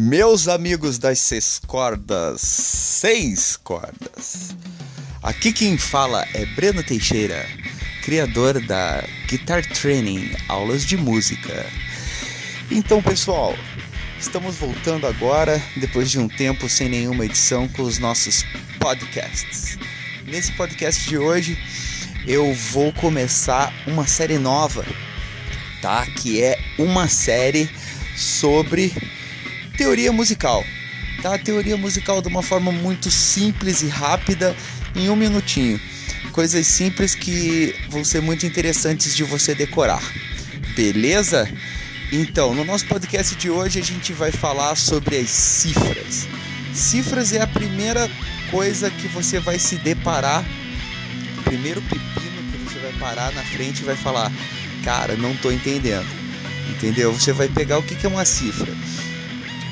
Meus amigos das seis cordas, seis cordas. Aqui quem fala é Breno Teixeira, criador da Guitar Training, aulas de música. Então, pessoal, estamos voltando agora, depois de um tempo sem nenhuma edição, com os nossos podcasts. Nesse podcast de hoje, eu vou começar uma série nova, tá? Que é uma série sobre teoria musical. Tá? Teoria musical de uma forma muito simples e rápida, em um minutinho. Coisas simples que vão ser muito interessantes de você decorar. Beleza? Então, no nosso podcast de hoje a gente vai falar sobre as cifras. Cifras é a primeira coisa que você vai se deparar, o primeiro pepino que você vai parar na frente e vai falar: Cara, não tô entendendo. Entendeu? Você vai pegar o que é uma cifra.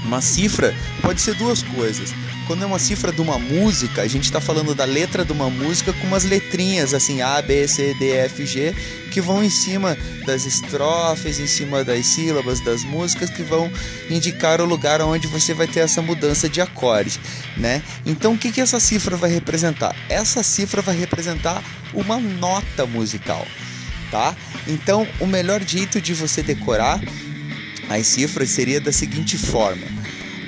Uma cifra pode ser duas coisas. Quando é uma cifra de uma música, a gente está falando da letra de uma música com umas letrinhas assim A, B, C, D, F, G que vão em cima das estrofes, em cima das sílabas das músicas que vão indicar o lugar onde você vai ter essa mudança de acorde, né? Então o que, que essa cifra vai representar? Essa cifra vai representar uma nota musical, tá? Então o melhor jeito de você decorar as cifras seria da seguinte forma: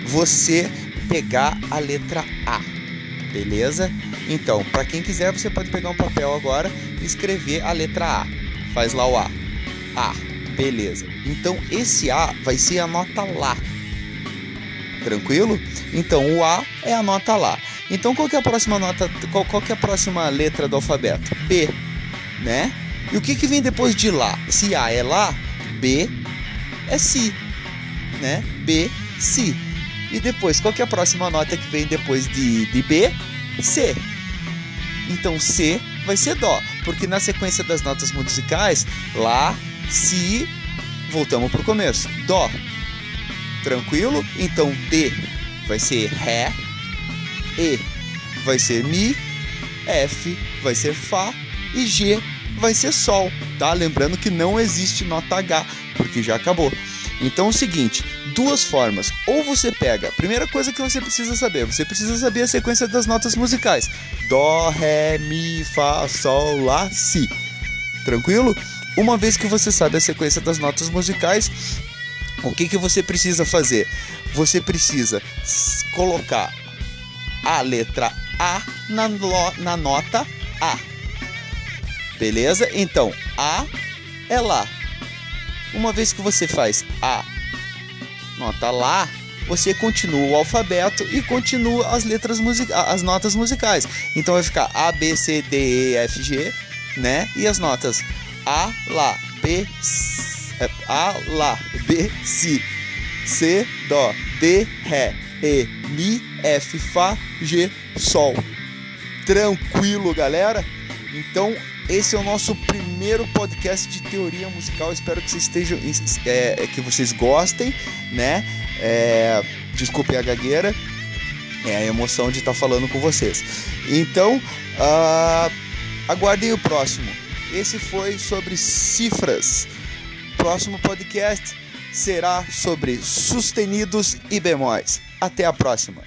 você pegar a letra A, beleza? Então, para quem quiser, você pode pegar um papel agora e escrever a letra A. Faz lá o A. A, beleza. Então, esse A vai ser a nota Lá. Tranquilo? Então, o A é a nota Lá. Então, qual é a próxima nota? Qual, qual é a próxima letra do alfabeto? B, né? E o que, que vem depois de Lá? Se A é Lá, B é Si, né? B, Si. E depois, qual que é a próxima nota que vem depois de, de B? C. Então C vai ser Dó, porque na sequência das notas musicais, Lá, Si, voltamos para o começo, Dó. Tranquilo? Então D vai ser Ré, E vai ser Mi, F vai ser Fá e G vai ser Sol, tá? Lembrando que não existe nota H, porque já acabou. Então é o seguinte, duas formas. Ou você pega, primeira coisa que você precisa saber, você precisa saber a sequência das notas musicais. Dó, ré, mi, fá, sol, lá, si. Tranquilo? Uma vez que você sabe a sequência das notas musicais, o que, que você precisa fazer? Você precisa colocar a letra A na, na nota A. Beleza? Então, A é Lá. Uma vez que você faz A, nota Lá, você continua o alfabeto e continua as letras as notas musicais. Então vai ficar A, B, C, D, E, F, G, né? E as notas A, Lá, B, C, é, A, Lá, B, Si, C, Dó, D, Ré, E, Mi, F, Fá, G, Sol. Tranquilo, galera? Então esse é o nosso primeiro podcast de teoria musical. Espero que vocês estejam, é, que vocês gostem, né? É, desculpe a gagueira, é a emoção de estar falando com vocês. Então, uh, aguardem o próximo. Esse foi sobre cifras. Próximo podcast será sobre sustenidos e bemóis. Até a próxima.